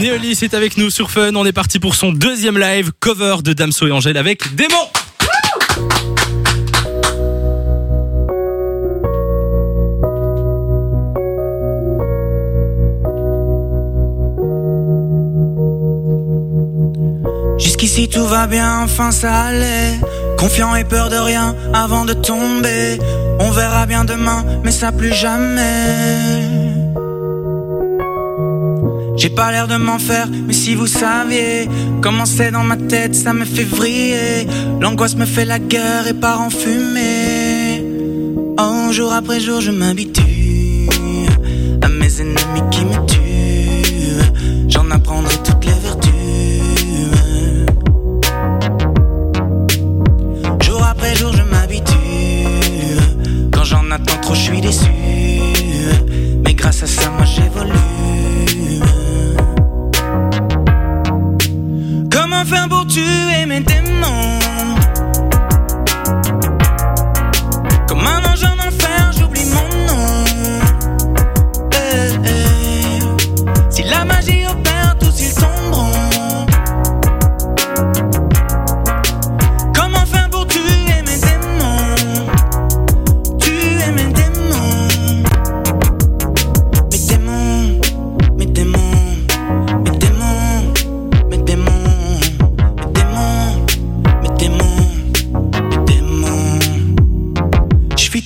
Néolis est avec nous sur Fun. On est parti pour son deuxième live cover de Damso et Angèle avec Démon. Jusqu'ici tout va bien, enfin ça allait. Confiant et peur de rien avant de tomber. On verra bien demain, mais ça plus jamais. J'ai pas l'air de m'en faire, mais si vous saviez comment c'est dans ma tête, ça me fait vriller. L'angoisse me fait la guerre et part en fumée. Oh, jour après jour, je m'habitue à mes ennemis qui me Faire pour tuer mes démons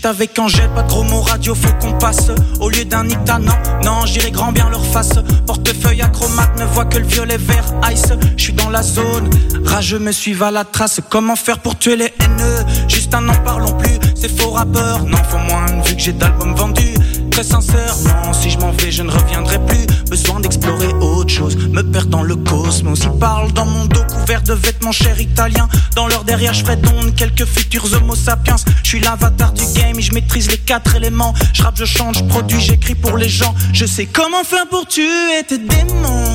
Avec Angèle, pas trop mon radio, faut qu'on passe. Au lieu d'un Ita, non, non, j'irai grand bien leur face. Portefeuille acromate, ne voit que le violet vert ice. Je suis dans la zone, rageux me suivent à la trace. Comment faire pour tuer les haineux? Juste un n'en parlons plus, c'est faux rappeur. Non, faut moins vu que j'ai d'albums vendus. Très sincère, non, si je m'en vais, je ne reviendrai plus. Besoin d'explorer autre chose, me perdre dans le cosmos. Ils parlent dans mon dos couvert de vêtements chers italiens. Dans leur derrière, je ferai quelques futurs homo sapiens. Je suis l'avatar du je maîtrise les quatre éléments. Je rappe, je chante, je produis, j'écris pour les gens. Je sais comment faire pour tuer tes démons.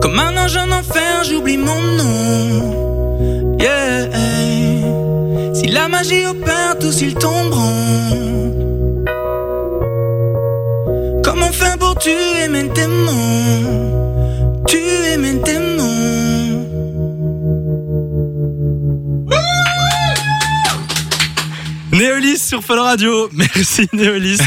Comme un ange en enfer, j'oublie mon nom. Yeah. Si la magie opère, tous ils tomberont. Comment faire pour tuer mes démons Néolis sur Fun Radio. Merci Néolis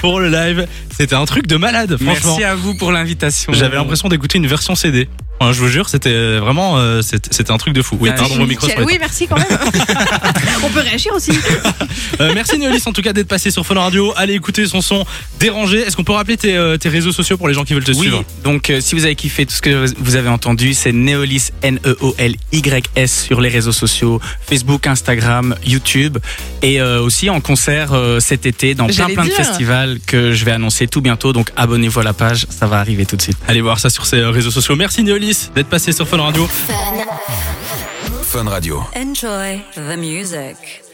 pour le live. C'était un truc de malade, franchement. Merci à vous pour l'invitation. J'avais l'impression d'écouter une version CD. Enfin, je vous jure, c'était vraiment, euh, c'était un truc de fou. Oui, Ah, pardon, mon micro. se Nickel. Oui, merci quand même. On peut réagir aussi. Euh, merci Néolis en tout cas d'être passé sur Fun Radio. Allez écouter son son dérangé. Est-ce qu'on peut rappeler tes, euh, tes réseaux sociaux pour les gens qui veulent te Oui, suivre? donc euh, si vous avez kiffé tout ce que vous avez entendu, c'est Neolis N-E-O-L-Y-S sur les réseaux sociaux, Facebook, Instagram, YouTube et euh, aussi en concert euh, cet été dans plein plein de festivals que je vais annoncer tout bientôt. Donc abonnez-vous à la page, ça va arriver tout de suite. Allez voir ça sur ses euh, réseaux sociaux. Merci Néolis d'être passé sur Fun Radio. Fun Radio. Enjoy the music.